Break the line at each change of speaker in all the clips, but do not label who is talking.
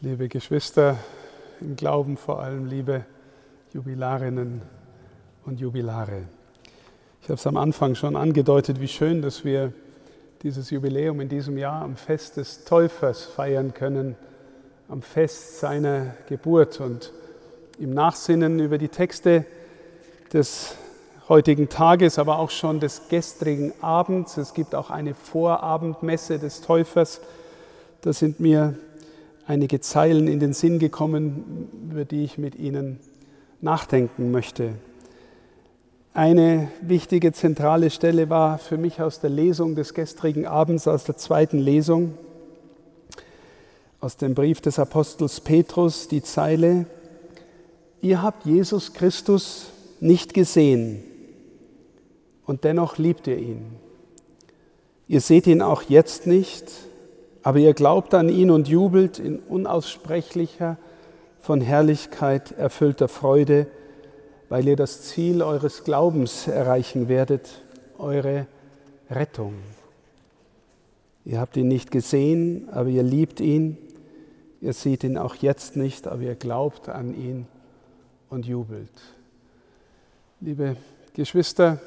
Liebe Geschwister im Glauben, vor allem liebe Jubilarinnen und Jubilare. Ich habe es am Anfang schon angedeutet, wie schön, dass wir dieses Jubiläum in diesem Jahr am Fest des Täufers feiern können, am Fest seiner Geburt und im Nachsinnen über die Texte des heutigen Tages, aber auch schon des gestrigen Abends. Es gibt auch eine Vorabendmesse des Täufers. Da sind mir einige Zeilen in den Sinn gekommen, über die ich mit Ihnen nachdenken möchte. Eine wichtige zentrale Stelle war für mich aus der Lesung des gestrigen Abends, aus der zweiten Lesung, aus dem Brief des Apostels Petrus, die Zeile, ihr habt Jesus Christus nicht gesehen und dennoch liebt ihr ihn. Ihr seht ihn auch jetzt nicht, aber ihr glaubt an ihn und jubelt in unaussprechlicher, von Herrlichkeit erfüllter Freude, weil ihr das Ziel eures Glaubens erreichen werdet, eure Rettung. Ihr habt ihn nicht gesehen, aber ihr liebt ihn. Ihr seht ihn auch jetzt nicht, aber ihr glaubt an ihn und jubelt. Liebe Geschwister,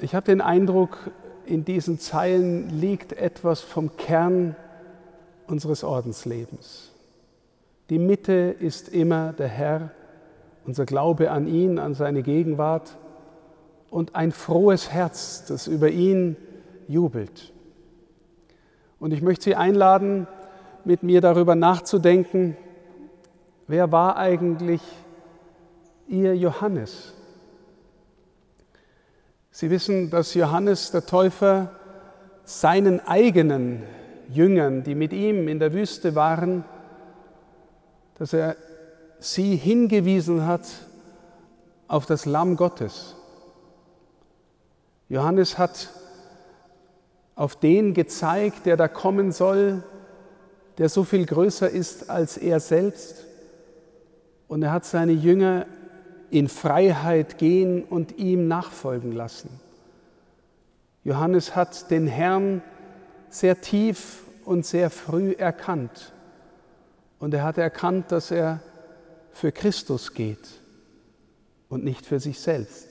ich habe den Eindruck, in diesen Zeilen liegt etwas vom Kern unseres Ordenslebens. Die Mitte ist immer der Herr, unser Glaube an ihn, an seine Gegenwart und ein frohes Herz, das über ihn jubelt. Und ich möchte Sie einladen, mit mir darüber nachzudenken, wer war eigentlich Ihr Johannes? Sie wissen, dass Johannes der Täufer seinen eigenen Jüngern, die mit ihm in der Wüste waren, dass er sie hingewiesen hat auf das Lamm Gottes. Johannes hat auf den gezeigt, der da kommen soll, der so viel größer ist als er selbst. Und er hat seine Jünger in Freiheit gehen und ihm nachfolgen lassen. Johannes hat den Herrn sehr tief und sehr früh erkannt. Und er hat erkannt, dass er für Christus geht und nicht für sich selbst.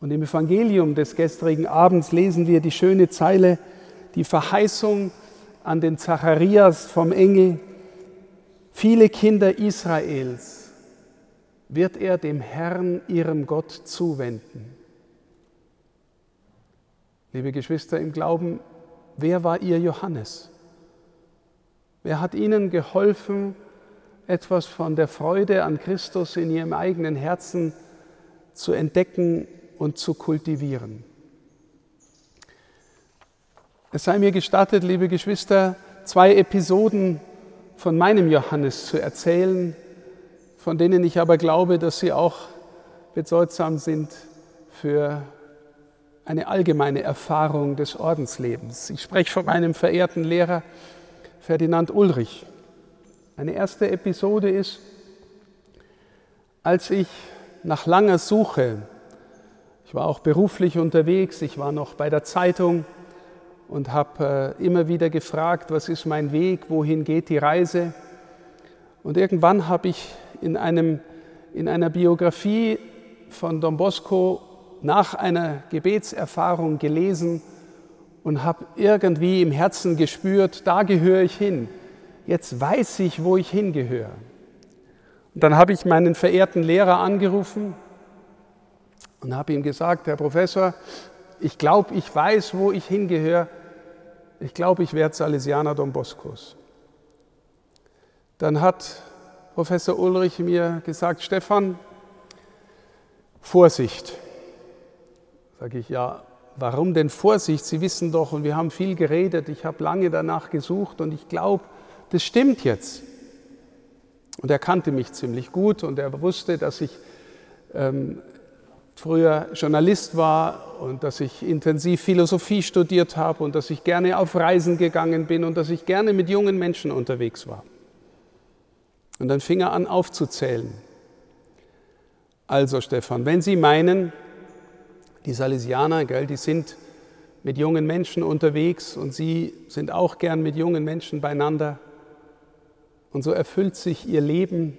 Und im Evangelium des gestrigen Abends lesen wir die schöne Zeile, die Verheißung an den Zacharias vom Engel, viele Kinder Israels wird er dem Herrn, ihrem Gott, zuwenden. Liebe Geschwister im Glauben, wer war ihr Johannes? Wer hat ihnen geholfen, etwas von der Freude an Christus in ihrem eigenen Herzen zu entdecken und zu kultivieren? Es sei mir gestattet, liebe Geschwister, zwei Episoden von meinem Johannes zu erzählen, von denen ich aber glaube, dass sie auch bedeutsam sind für eine allgemeine Erfahrung des Ordenslebens. Ich spreche von meinem verehrten Lehrer Ferdinand Ulrich. Eine erste Episode ist, als ich nach langer Suche, ich war auch beruflich unterwegs, ich war noch bei der Zeitung und habe äh, immer wieder gefragt, was ist mein Weg, wohin geht die Reise. Und irgendwann habe ich in, einem, in einer Biografie von Don Bosco nach einer Gebetserfahrung gelesen und habe irgendwie im Herzen gespürt, da gehöre ich hin. Jetzt weiß ich, wo ich hingehöre. Und dann habe ich meinen verehrten Lehrer angerufen und habe ihm gesagt, Herr Professor, ich glaube, ich weiß, wo ich hingehöre. Ich glaube, ich werde Salesianer Don Boscos. Dann hat Professor Ulrich mir gesagt, Stefan, Vorsicht. Sage ich, ja, warum denn Vorsicht? Sie wissen doch, und wir haben viel geredet, ich habe lange danach gesucht und ich glaube, das stimmt jetzt. Und er kannte mich ziemlich gut und er wusste, dass ich ähm, früher Journalist war und dass ich intensiv Philosophie studiert habe und dass ich gerne auf Reisen gegangen bin und dass ich gerne mit jungen Menschen unterwegs war. Und dann fing er an aufzuzählen. Also Stefan, wenn Sie meinen, die Salesianer, gell, die sind mit jungen Menschen unterwegs und Sie sind auch gern mit jungen Menschen beieinander. Und so erfüllt sich Ihr Leben.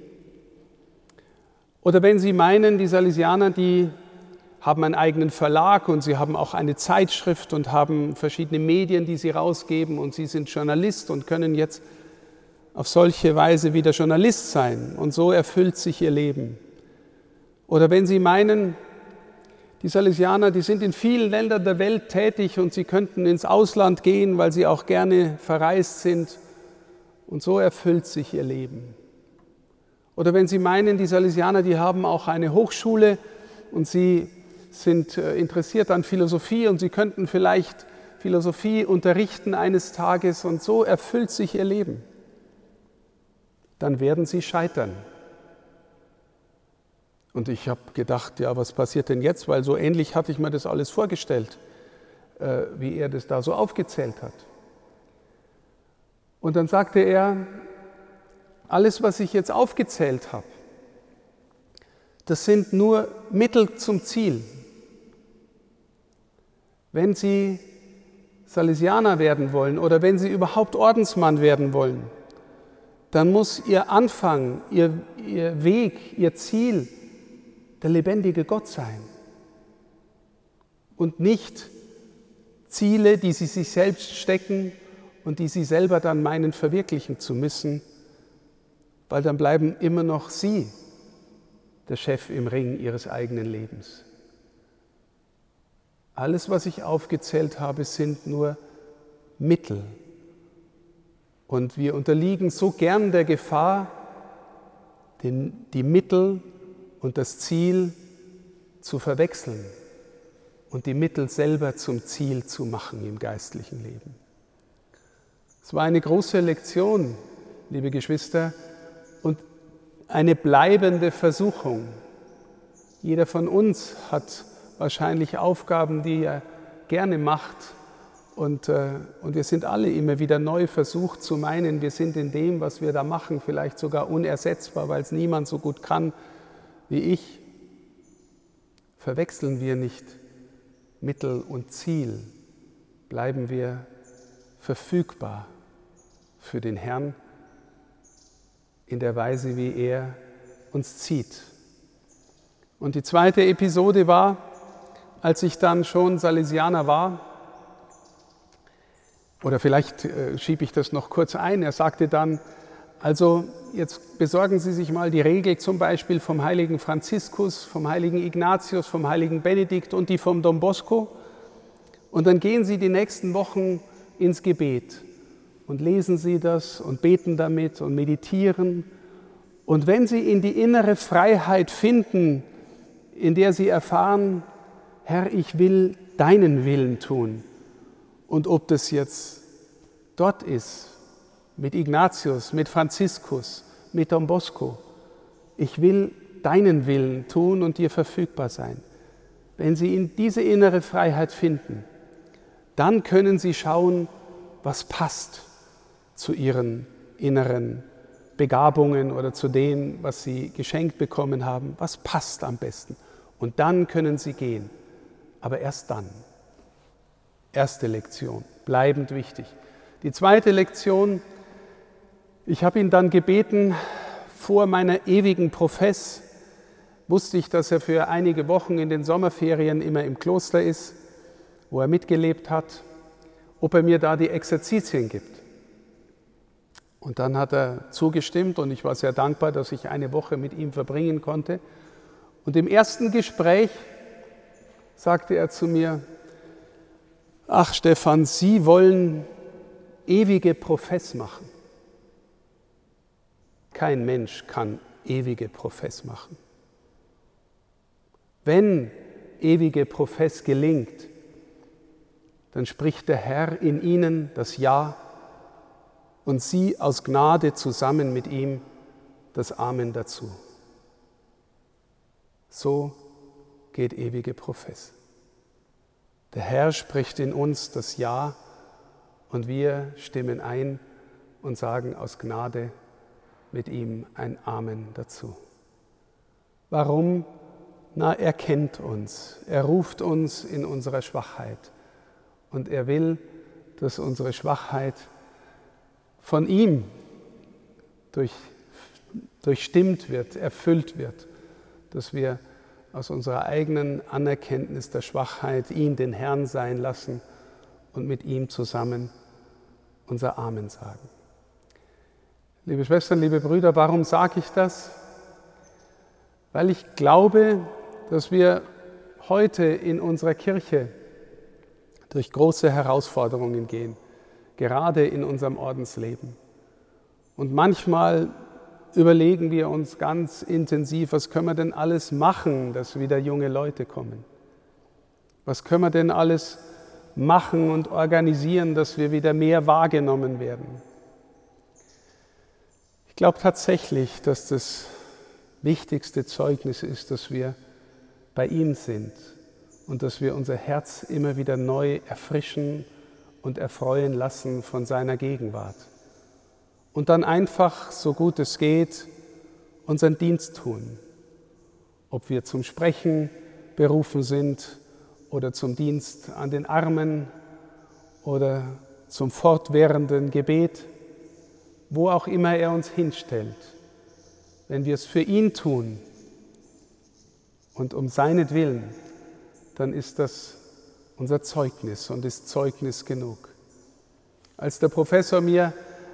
Oder wenn Sie meinen, die Salesianer, die haben einen eigenen Verlag und sie haben auch eine Zeitschrift und haben verschiedene Medien, die sie rausgeben und sie sind Journalist und können jetzt auf solche Weise wieder Journalist sein und so erfüllt sich ihr Leben. Oder wenn Sie meinen, die Salesianer, die sind in vielen Ländern der Welt tätig und sie könnten ins Ausland gehen, weil sie auch gerne verreist sind. Und so erfüllt sich ihr Leben. Oder wenn Sie meinen, die Salesianer, die haben auch eine Hochschule und sie sind äh, interessiert an Philosophie und sie könnten vielleicht Philosophie unterrichten eines Tages und so erfüllt sich ihr Leben, dann werden sie scheitern. Und ich habe gedacht, ja, was passiert denn jetzt? Weil so ähnlich hatte ich mir das alles vorgestellt, äh, wie er das da so aufgezählt hat. Und dann sagte er, alles, was ich jetzt aufgezählt habe, das sind nur Mittel zum Ziel. Wenn Sie Salesianer werden wollen oder wenn Sie überhaupt Ordensmann werden wollen, dann muss Ihr Anfang, Ihr, Ihr Weg, Ihr Ziel der lebendige Gott sein und nicht Ziele, die Sie sich selbst stecken und die Sie selber dann meinen verwirklichen zu müssen, weil dann bleiben immer noch Sie der Chef im Ring Ihres eigenen Lebens. Alles, was ich aufgezählt habe, sind nur Mittel. Und wir unterliegen so gern der Gefahr, den, die Mittel und das Ziel zu verwechseln und die Mittel selber zum Ziel zu machen im geistlichen Leben. Es war eine große Lektion, liebe Geschwister, und eine bleibende Versuchung. Jeder von uns hat wahrscheinlich Aufgaben, die er gerne macht. Und, äh, und wir sind alle immer wieder neu versucht zu meinen, wir sind in dem, was wir da machen, vielleicht sogar unersetzbar, weil es niemand so gut kann wie ich. Verwechseln wir nicht Mittel und Ziel, bleiben wir verfügbar für den Herrn in der Weise, wie er uns zieht. Und die zweite Episode war, als ich dann schon Salesianer war, oder vielleicht äh, schiebe ich das noch kurz ein, er sagte dann, also jetzt besorgen Sie sich mal die Regel zum Beispiel vom heiligen Franziskus, vom heiligen Ignatius, vom heiligen Benedikt und die vom Don Bosco. Und dann gehen Sie die nächsten Wochen ins Gebet und lesen Sie das und beten damit und meditieren. Und wenn Sie in die innere Freiheit finden, in der Sie erfahren, Herr, ich will deinen Willen tun. Und ob das jetzt dort ist, mit Ignatius, mit Franziskus, mit Don Bosco, ich will deinen Willen tun und dir verfügbar sein. Wenn Sie in diese innere Freiheit finden, dann können Sie schauen, was passt zu Ihren inneren Begabungen oder zu dem, was Sie geschenkt bekommen haben. Was passt am besten? Und dann können Sie gehen aber erst dann. Erste Lektion, bleibend wichtig. Die zweite Lektion, ich habe ihn dann gebeten, vor meiner ewigen Profess wusste ich, dass er für einige Wochen in den Sommerferien immer im Kloster ist, wo er mitgelebt hat, ob er mir da die Exerzitien gibt. Und dann hat er zugestimmt und ich war sehr dankbar, dass ich eine Woche mit ihm verbringen konnte. Und im ersten Gespräch sagte er zu mir, ach Stefan, Sie wollen ewige Profess machen. Kein Mensch kann ewige Profess machen. Wenn ewige Profess gelingt, dann spricht der Herr in ihnen das Ja und Sie aus Gnade zusammen mit ihm das Amen dazu. So geht ewige Profess. Der Herr spricht in uns das Ja und wir stimmen ein und sagen aus Gnade mit ihm ein Amen dazu. Warum? Na, er kennt uns, er ruft uns in unserer Schwachheit Und er will, dass unsere Schwachheit von ihm durch, durchstimmt wird, erfüllt wird, dass wir aus unserer eigenen Anerkenntnis der Schwachheit ihn den Herrn sein lassen und mit ihm zusammen unser Amen sagen. Liebe Schwestern, liebe Brüder, warum sage ich das? Weil ich glaube, dass wir heute in unserer Kirche durch große Herausforderungen gehen, gerade in unserem Ordensleben. Und manchmal überlegen wir uns ganz intensiv, was können wir denn alles machen, dass wieder junge Leute kommen? Was können wir denn alles machen und organisieren, dass wir wieder mehr wahrgenommen werden? Ich glaube tatsächlich, dass das wichtigste Zeugnis ist, dass wir bei ihm sind und dass wir unser Herz immer wieder neu erfrischen und erfreuen lassen von seiner Gegenwart und dann einfach, so gut es geht, unseren Dienst tun. Ob wir zum Sprechen berufen sind oder zum Dienst an den Armen oder zum fortwährenden Gebet, wo auch immer er uns hinstellt. Wenn wir es für ihn tun und um seinetwillen, dann ist das unser Zeugnis und ist Zeugnis genug. Als der Professor mir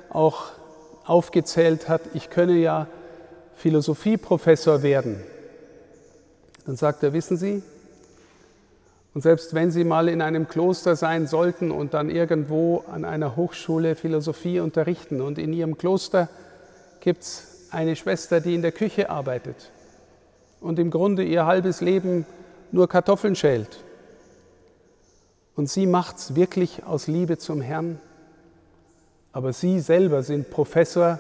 auch aufgezählt hat, ich könne ja Philosophieprofessor werden. Dann sagt er, wissen Sie, und selbst wenn Sie mal in einem Kloster sein sollten und dann irgendwo an einer Hochschule Philosophie unterrichten und in Ihrem Kloster gibt es eine Schwester, die in der Küche arbeitet und im Grunde ihr halbes Leben nur Kartoffeln schält. Und sie macht es wirklich aus Liebe zum Herrn aber Sie selber sind Professor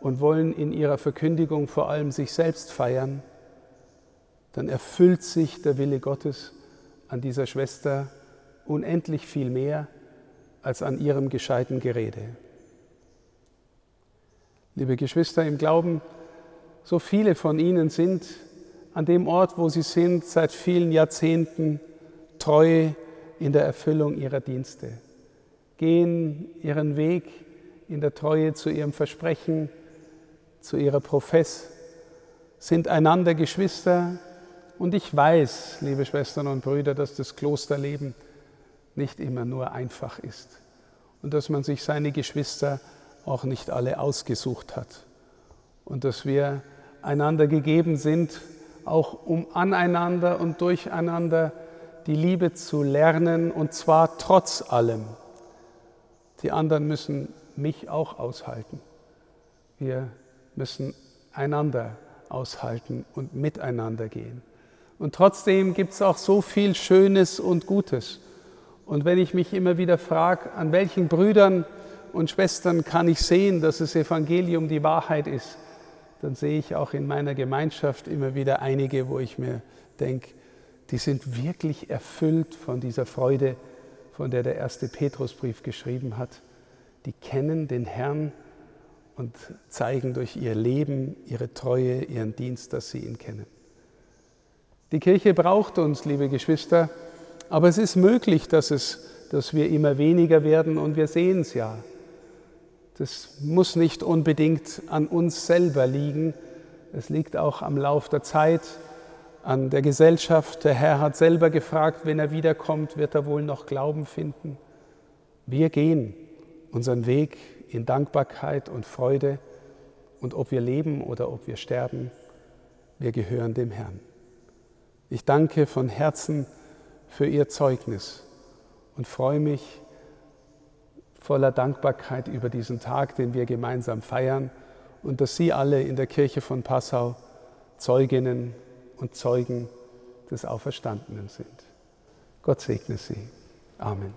und wollen in Ihrer Verkündigung vor allem sich selbst feiern, dann erfüllt sich der Wille Gottes an dieser Schwester unendlich viel mehr als an ihrem gescheiten Gerede. Liebe Geschwister im Glauben, so viele von Ihnen sind an dem Ort, wo Sie sind, seit vielen Jahrzehnten treu in der Erfüllung Ihrer Dienste gehen ihren Weg in der Treue zu ihrem Versprechen, zu ihrer Profess, sind einander Geschwister. Und ich weiß, liebe Schwestern und Brüder, dass das Klosterleben nicht immer nur einfach ist und dass man sich seine Geschwister auch nicht alle ausgesucht hat und dass wir einander gegeben sind, auch um aneinander und durcheinander die Liebe zu lernen und zwar trotz allem. Die anderen müssen mich auch aushalten. Wir müssen einander aushalten und miteinander gehen. Und trotzdem gibt es auch so viel Schönes und Gutes. Und wenn ich mich immer wieder frage, an welchen Brüdern und Schwestern kann ich sehen, dass das Evangelium die Wahrheit ist, dann sehe ich auch in meiner Gemeinschaft immer wieder einige, wo ich mir denke, die sind wirklich erfüllt von dieser Freude, von der der erste Petrusbrief geschrieben hat, die kennen den Herrn und zeigen durch ihr Leben, ihre Treue, ihren Dienst, dass sie ihn kennen. Die Kirche braucht uns, liebe Geschwister, aber es ist möglich, dass, es, dass wir immer weniger werden und wir sehen es ja. Das muss nicht unbedingt an uns selber liegen, es liegt auch am Lauf der Zeit, an der Gesellschaft. Der Herr hat selber gefragt, wenn er wiederkommt, wird er wohl noch Glauben finden. Wir gehen unseren Weg in Dankbarkeit und Freude und ob wir leben oder ob wir sterben, wir gehören dem Herrn. Ich danke von Herzen für Ihr Zeugnis und freue mich voller Dankbarkeit über diesen Tag, den wir gemeinsam feiern und dass Sie alle in der Kirche von Passau Zeuginnen und Zeugen des Auferstandenen sind. Gott segne Sie. Amen.